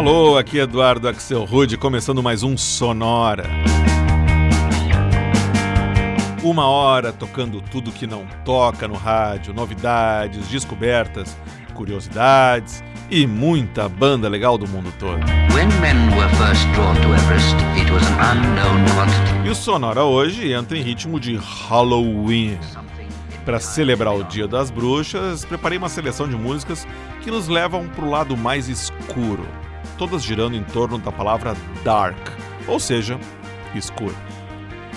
Alô, aqui é Eduardo Axel Rude, começando mais um Sonora. Uma hora tocando tudo que não toca no rádio, novidades, descobertas, curiosidades e muita banda legal do mundo todo. e o Sonora hoje entra em ritmo de Halloween. Para celebrar o Dia das Bruxas, preparei uma seleção de músicas que nos levam para o lado mais escuro, todas girando em torno da palavra dark, ou seja, escuro.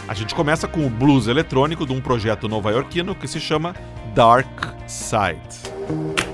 A gente começa com o blues eletrônico de um projeto nova-iorquino que se chama Dark Side.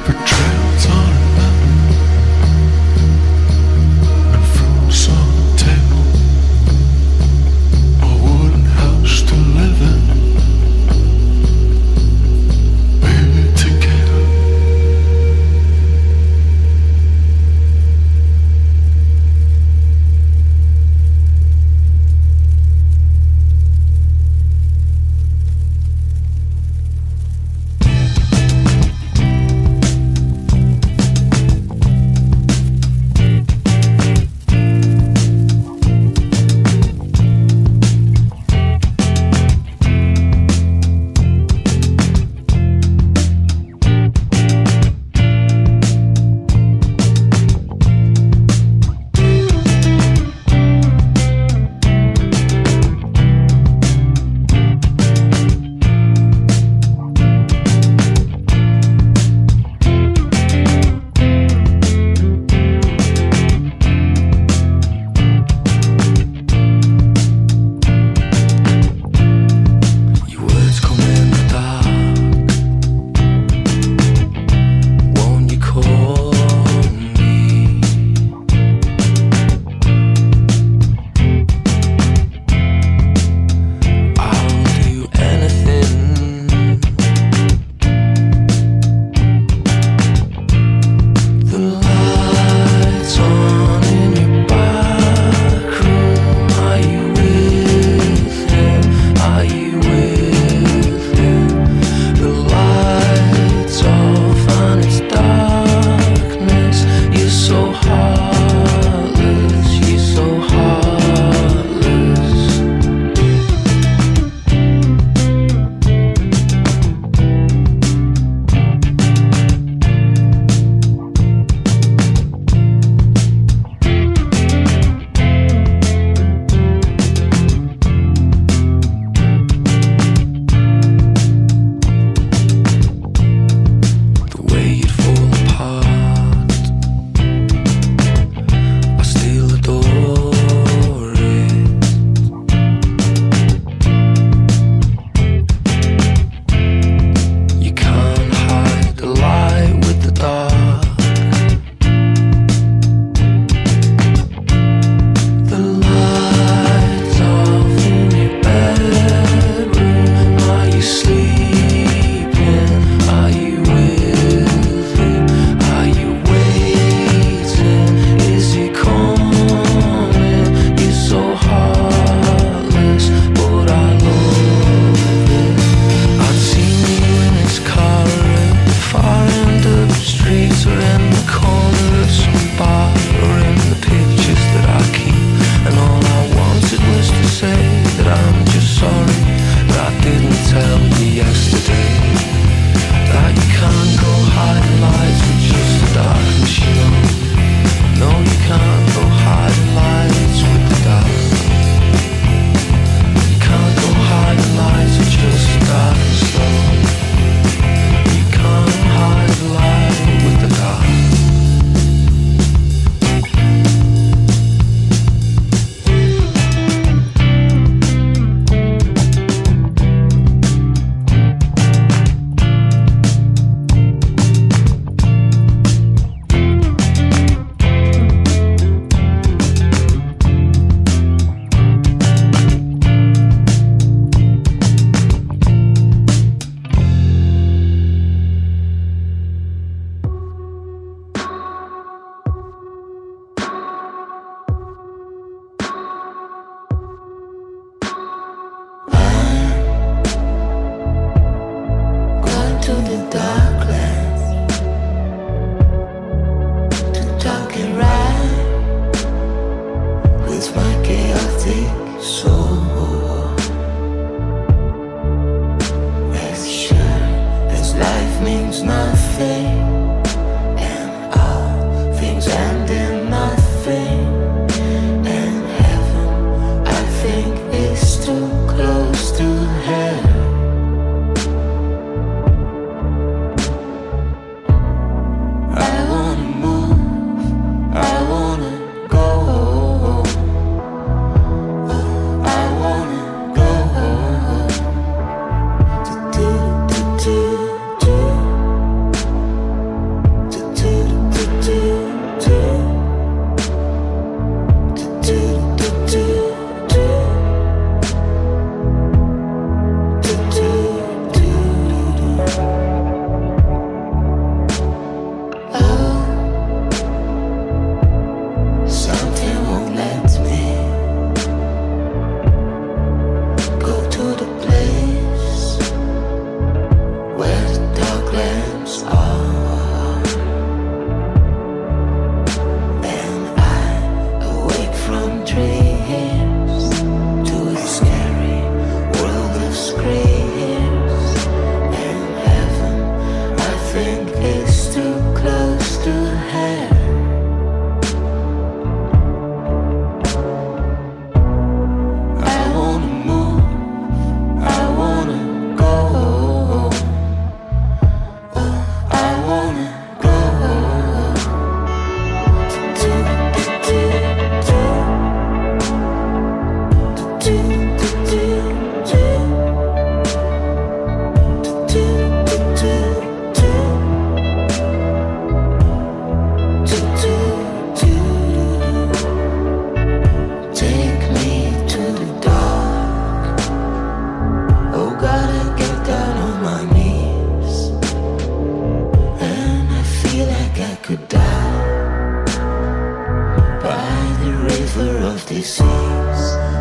For truth. river of disease.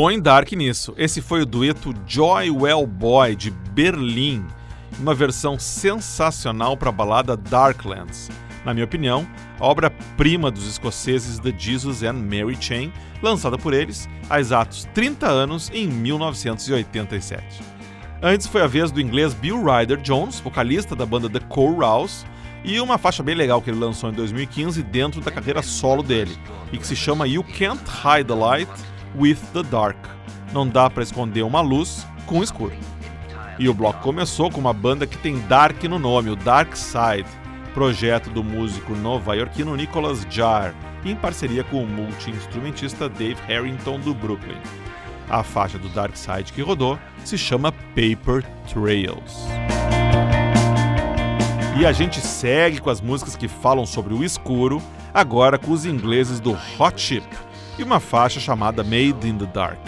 Põe Dark nisso. Esse foi o dueto Joy Well Boy de Berlim, uma versão sensacional para a balada Darklands. Na minha opinião, a obra-prima dos escoceses The Jesus and Mary Chain, lançada por eles há exatos 30 anos em 1987. Antes foi a vez do inglês Bill Ryder Jones, vocalista da banda The Chorals, e uma faixa bem legal que ele lançou em 2015 dentro da carreira solo dele, e que se chama You Can't Hide the Light with the Dark. Não dá para esconder uma luz com o escuro. E o bloco começou com uma banda que tem Dark no nome, o Dark Side, projeto do músico nova-iorquino Nicholas Jarre, em parceria com o multi-instrumentista Dave Harrington do Brooklyn. A faixa do Dark Side que rodou se chama Paper Trails. E a gente segue com as músicas que falam sobre o escuro, agora com os ingleses do Hot Chip e uma faixa chamada Made in the Dark.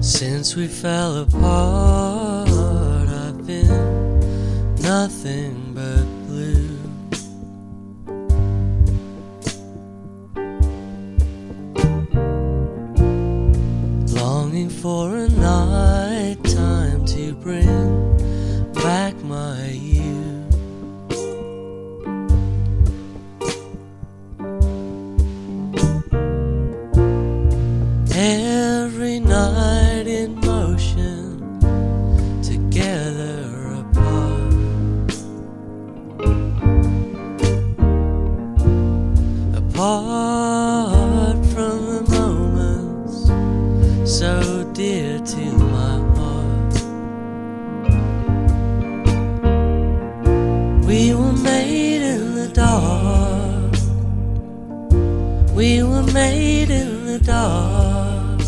Since we fell apart, I've been nothing but blue. Longing for a We were made in the dark.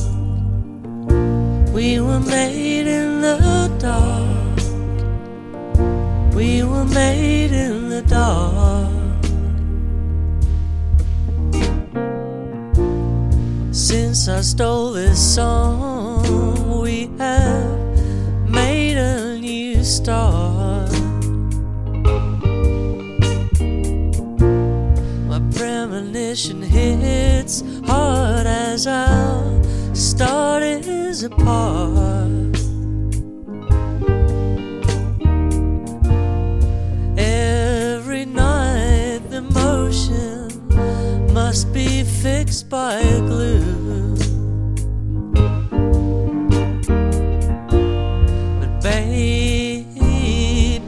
We were made in the dark. We were made in the dark. Since I stole this song, we have premonition hits hard as our start is apart. Every night the motion must be fixed by glue. But babe,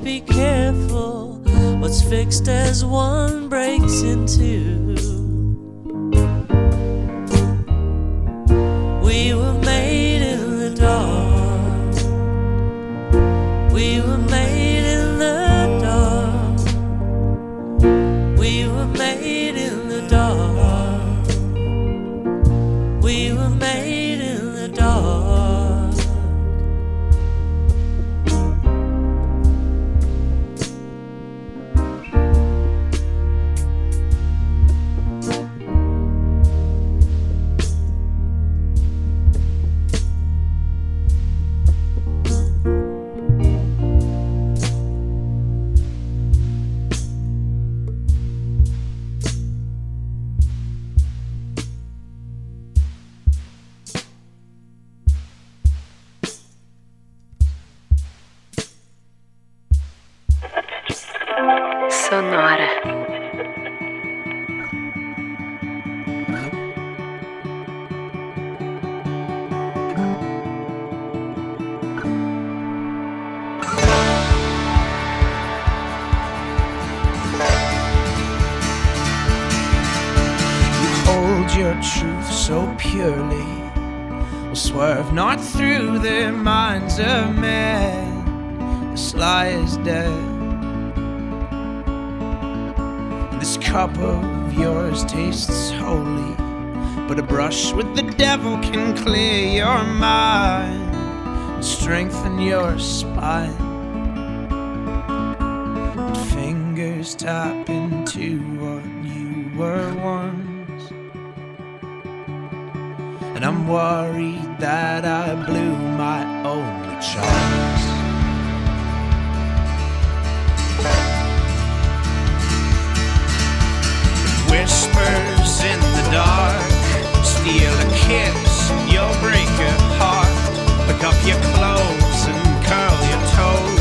be careful. What's fixed as one breaks in minds of men. The sly is dead. This cup of yours tastes holy, but a brush with the devil can clear your mind and strengthen your spine. Fingers tap into what you were once. And I'm worried that I blew my only chance. Whispers in the dark, steal a kiss, you'll break your heart. Pick up your clothes and curl your toes.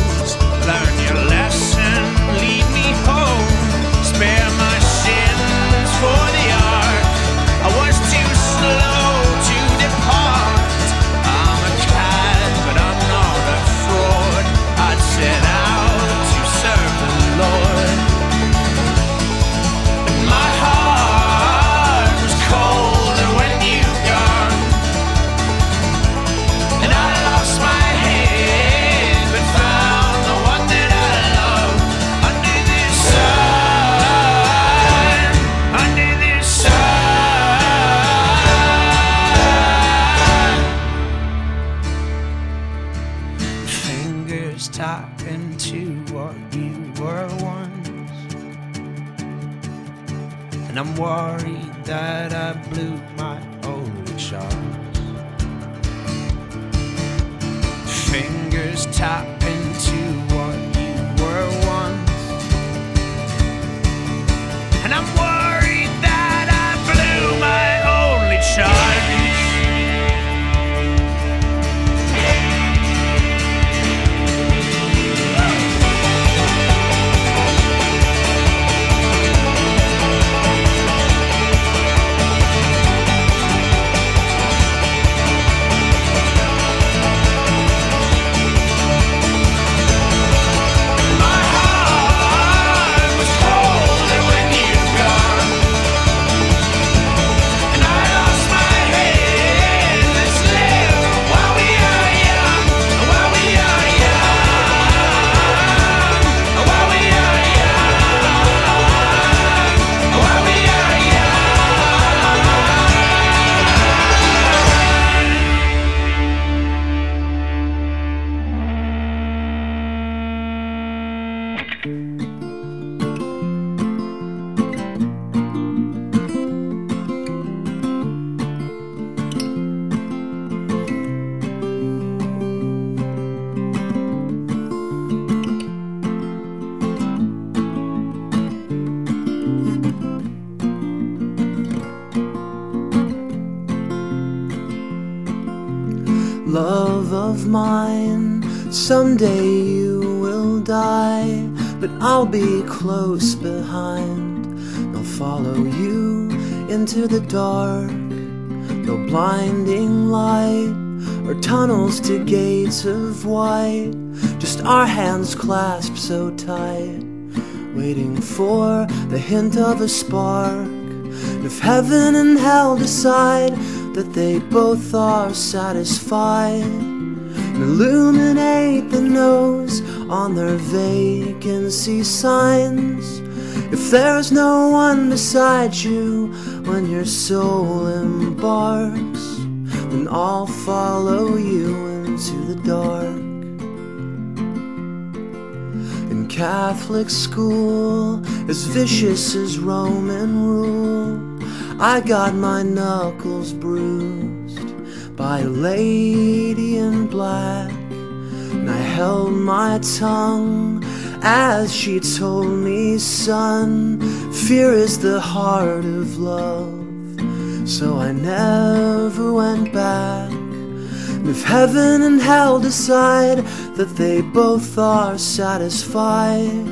I'll be close behind. I'll follow you into the dark. No blinding light or tunnels to gates of white. Just our hands clasped so tight, waiting for the hint of a spark. If heaven and hell decide that they both are satisfied, illuminate the nose on their vacancy signs. If there's no one beside you when your soul embarks, then I'll follow you into the dark. In Catholic school, as vicious as Roman rule, I got my knuckles bruised by a lady in black, held my tongue as she told me, son, fear is the heart of love. So I never went back. And if heaven and hell decide that they both are satisfied,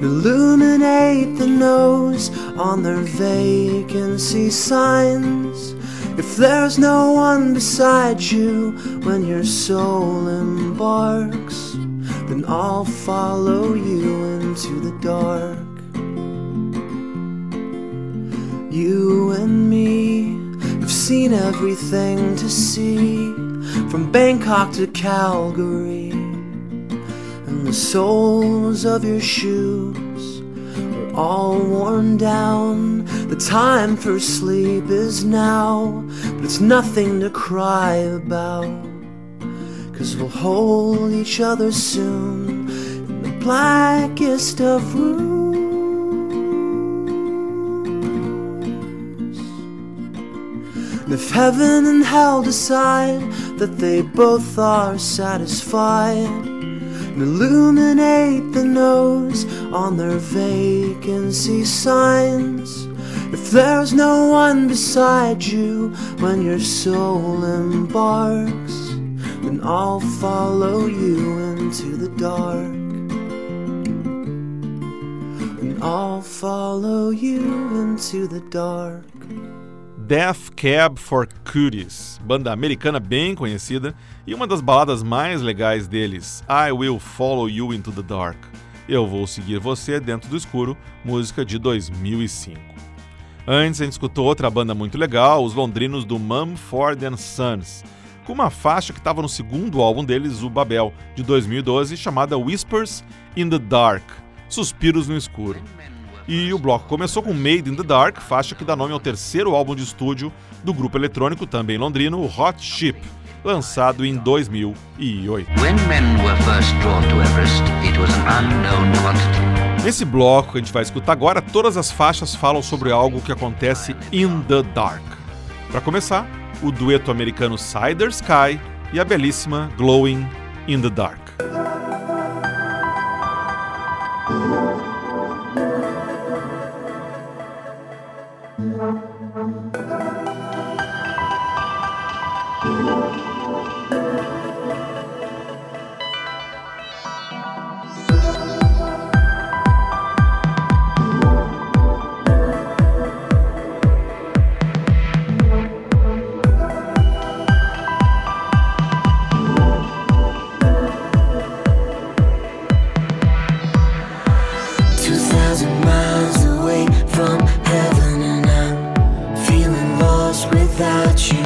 illuminate the nose on their vacancy signs. If there's no one beside you when your soul embarks, then I'll follow you into the dark. You and me have seen everything to see, from Bangkok to Calgary, and the soles of your shoes all worn down. The time for sleep is now, but it's nothing to cry about. Cause we'll hold each other soon in the blackest of rooms. If heaven and hell decide that they both are satisfied, illuminate the nose on their vacancy signs. If there's no one beside you when your soul embarks, then I'll follow you into the dark. And I'll follow you into the dark. Death Cab for Cuties, banda americana bem conhecida e uma das baladas mais legais deles, I Will Follow You Into the Dark. Eu vou seguir você dentro do escuro, música de 2005. Antes a gente escutou outra banda muito legal, os londrinos do Mumford Sons, com uma faixa que estava no segundo álbum deles, o Babel, de 2012, chamada Whispers in the Dark, Suspiros no Escuro. E o bloco começou com Made in the Dark, faixa que dá nome ao terceiro álbum de estúdio do grupo eletrônico, também londrino, Hot Ship, lançado em 2008. Nesse bloco que a gente vai escutar agora, todas as faixas falam sobre algo que acontece in the dark. Para começar, o dueto americano Cider Sky e a belíssima Glowing in the Dark. Without you.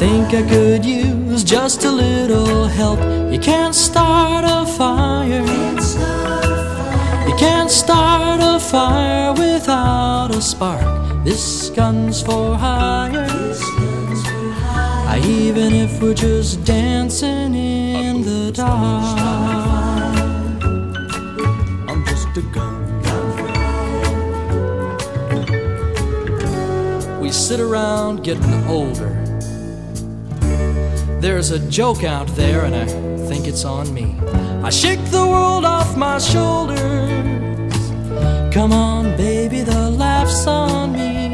Think I could use just a little help. You can't start a fire. You can't start a fire without a spark. This gun's for hire. Even if we're just dancing in the dark. I'm just a gun. We sit around getting older. There's a joke out there, and I think it's on me. I shake the world off my shoulders. Come on, baby, the laugh's on me.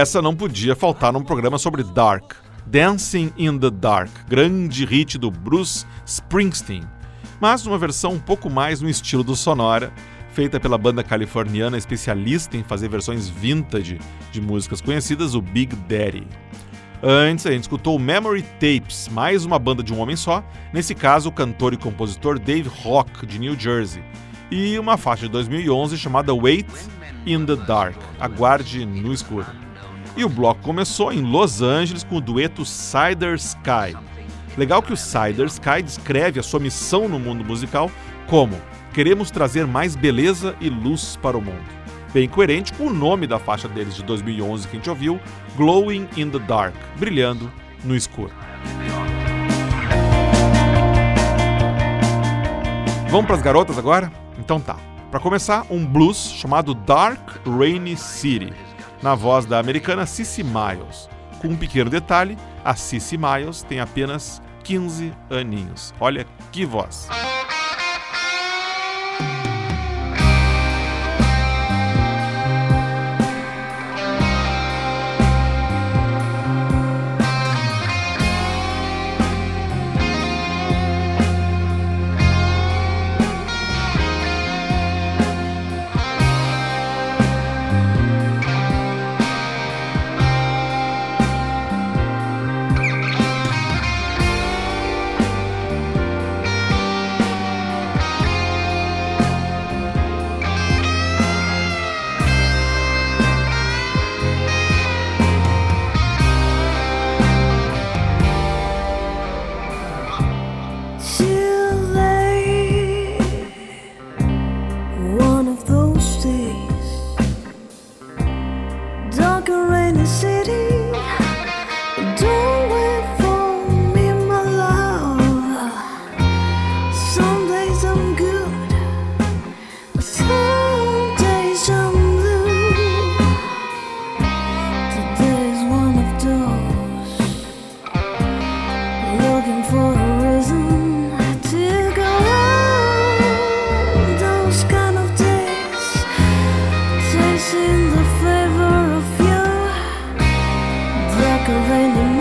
Essa não podia faltar num programa sobre Dark. Dancing in the Dark, grande hit do Bruce Springsteen, mas numa versão um pouco mais no estilo do Sonora, feita pela banda californiana especialista em fazer versões vintage de músicas conhecidas, o Big Daddy. Antes, a gente escutou Memory Tapes, mais uma banda de um homem só, nesse caso o cantor e compositor Dave Rock, de New Jersey, e uma faixa de 2011 chamada Wait in the Dark, Aguarde no Escuro. E o bloco começou em Los Angeles com o dueto Cider Sky. Legal que o Cider Sky descreve a sua missão no mundo musical como queremos trazer mais beleza e luz para o mundo. Bem coerente com o nome da faixa deles de 2011 que a gente ouviu, Glowing in the Dark, brilhando no escuro. Vamos para as garotas agora? Então tá. Para começar, um blues chamado Dark Rainy City, na voz da americana Cissy Miles. Com um pequeno detalhe, a Cissy Miles tem apenas 15 aninhos. Olha que voz. the you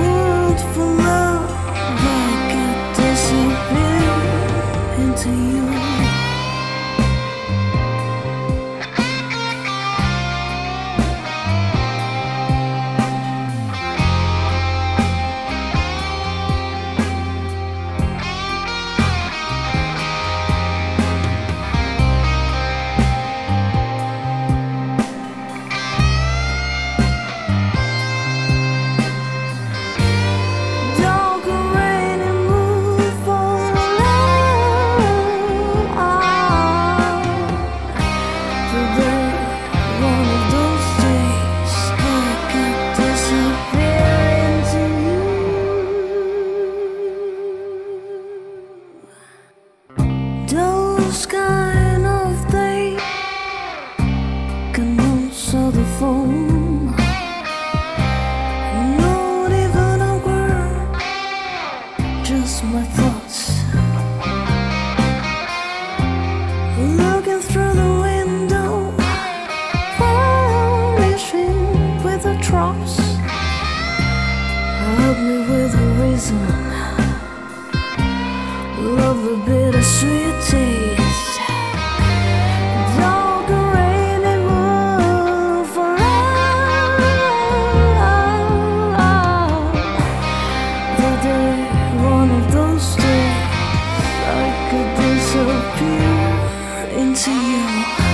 into you.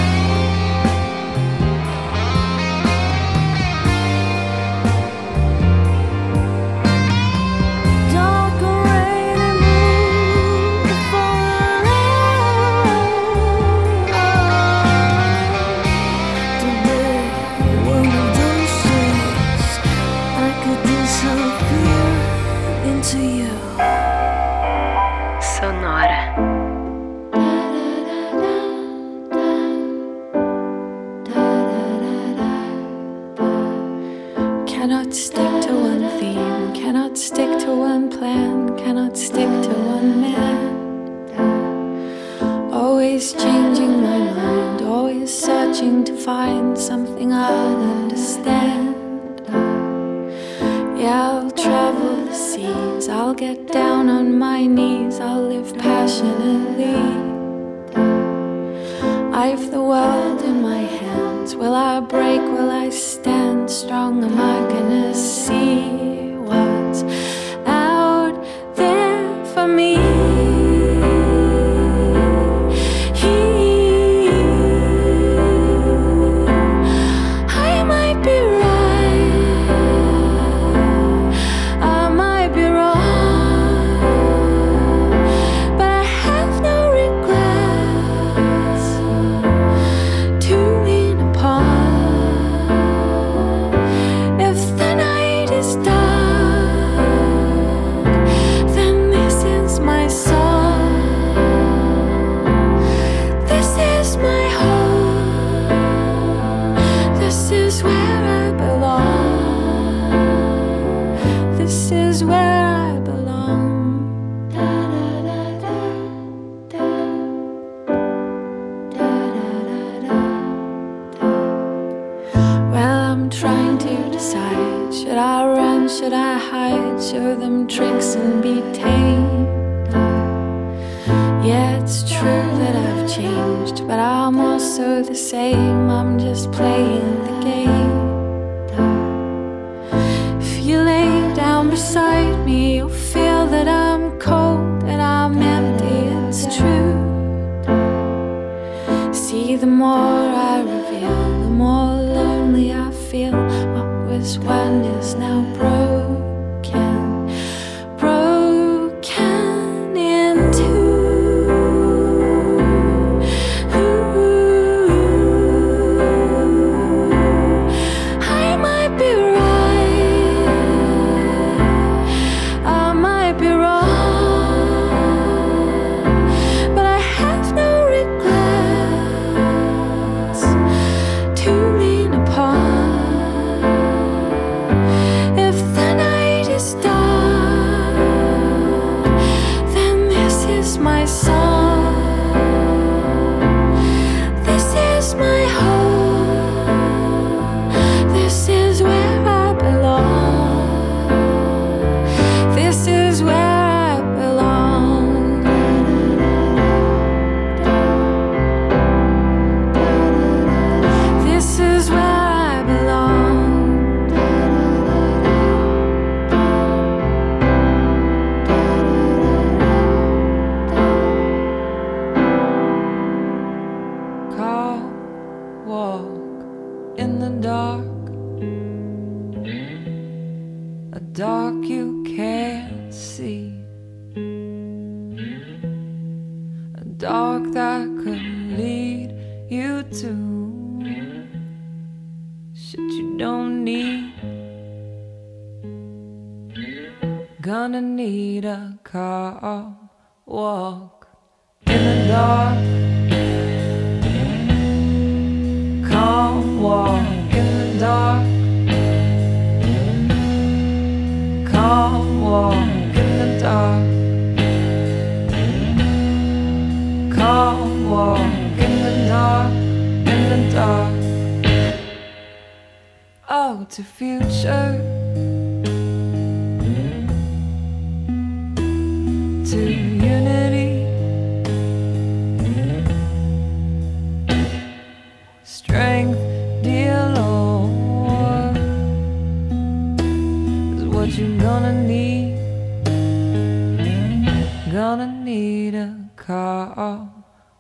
gonna need a car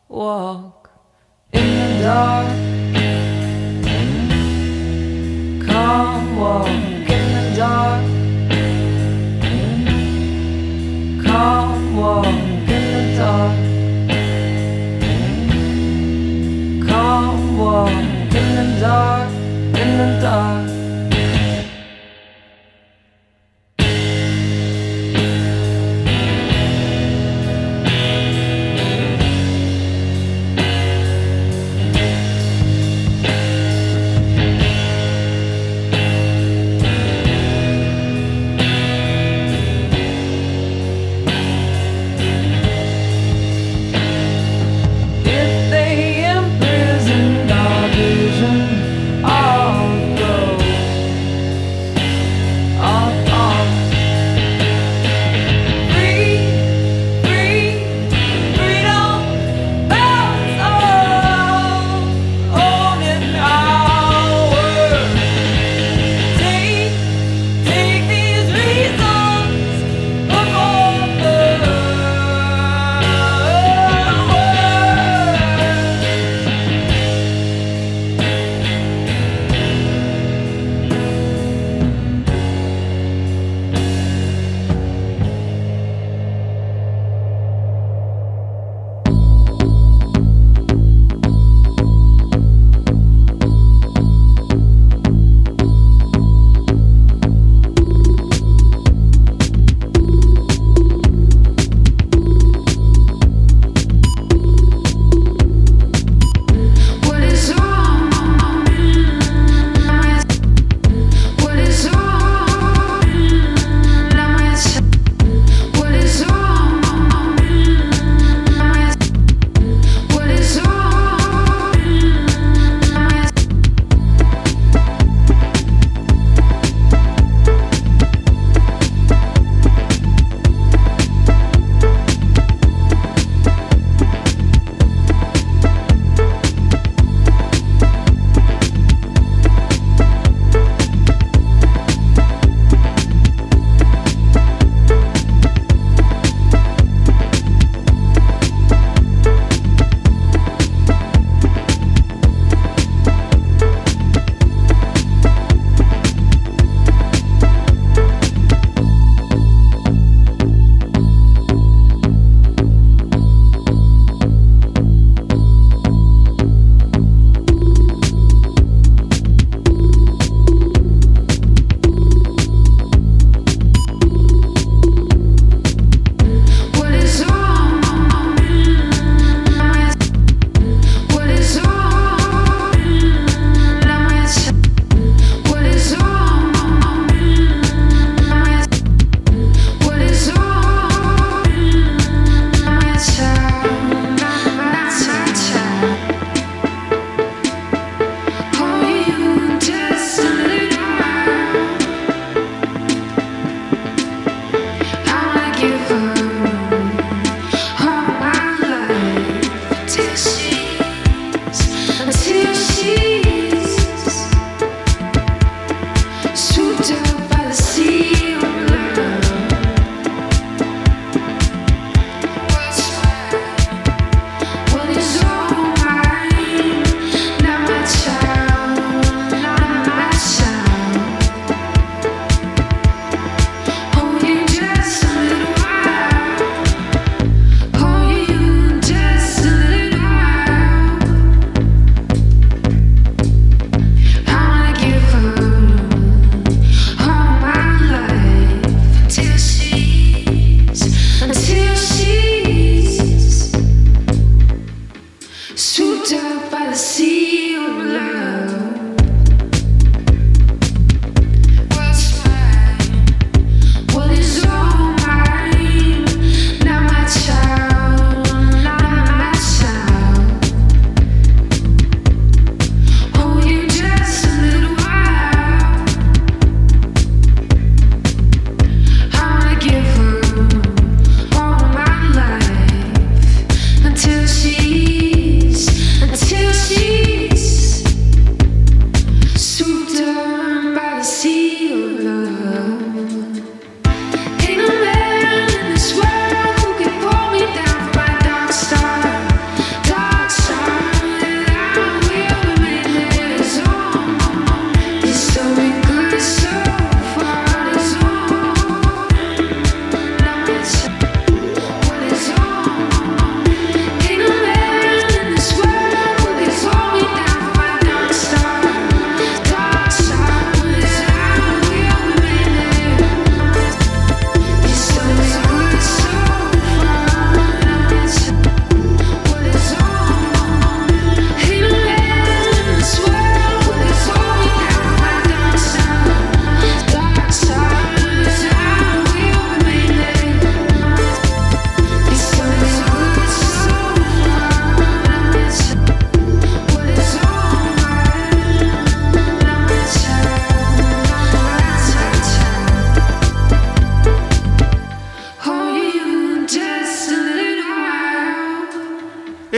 walk in the dark. Come walk in the dark. Come walk in the dark. Walk in the dark, in the dark.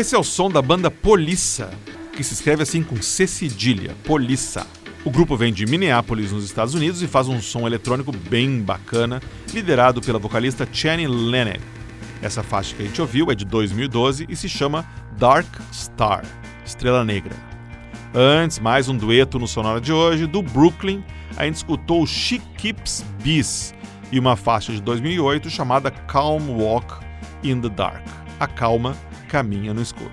Esse é o som da banda Polissa, que se escreve assim com C cedilha, Polissa. O grupo vem de Minneapolis, nos Estados Unidos, e faz um som eletrônico bem bacana, liderado pela vocalista Channing Lennon. Essa faixa que a gente ouviu é de 2012 e se chama Dark Star, Estrela Negra. Antes, mais um dueto no Sonora de hoje, do Brooklyn, a gente escutou She Keeps Bees e uma faixa de 2008 chamada Calm Walk in the Dark. A calma caminha no escuro.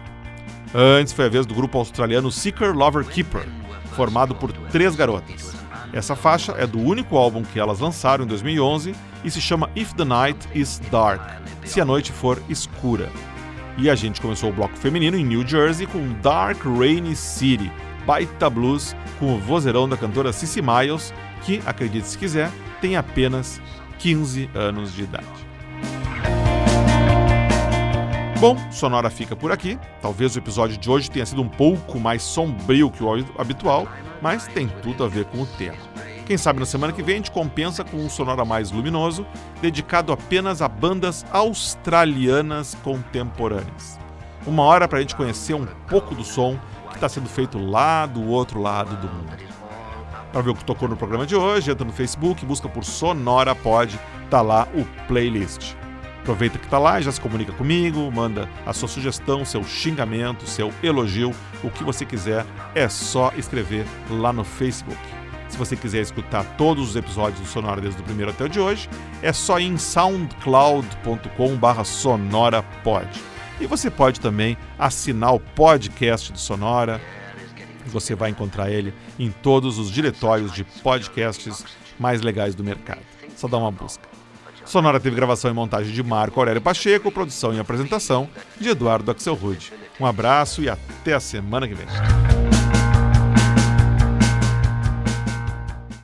Antes foi a vez do grupo australiano Seeker Lover Keeper, formado por três garotas. Essa faixa é do único álbum que elas lançaram em 2011 e se chama If the Night is Dark se a noite for escura. E a gente começou o bloco feminino em New Jersey com Dark Rainy City, baita blues com o vozeirão da cantora Cissy Miles, que, acredite se quiser, tem apenas 15 anos de idade. Bom, Sonora fica por aqui. Talvez o episódio de hoje tenha sido um pouco mais sombrio que o habitual, mas tem tudo a ver com o tema. Quem sabe na semana que vem a gente compensa com um Sonora mais luminoso, dedicado apenas a bandas australianas contemporâneas. Uma hora para a gente conhecer um pouco do som que está sendo feito lá do outro lado do mundo. Para ver o que tocou no programa de hoje, entra no Facebook, busca por Sonora Pod, tá lá o playlist. Aproveita que está lá e já se comunica comigo, manda a sua sugestão, seu xingamento, seu elogio, o que você quiser, é só escrever lá no Facebook. Se você quiser escutar todos os episódios do Sonora desde o primeiro até o de hoje, é só ir em soundcloud.com/sonorapod. E você pode também assinar o podcast do Sonora. Você vai encontrar ele em todos os diretórios de podcasts mais legais do mercado. Só dá uma busca. Sonora teve gravação e montagem de Marco Aurélio Pacheco, produção e apresentação de Eduardo Axel Rude. Um abraço e até a semana que vem.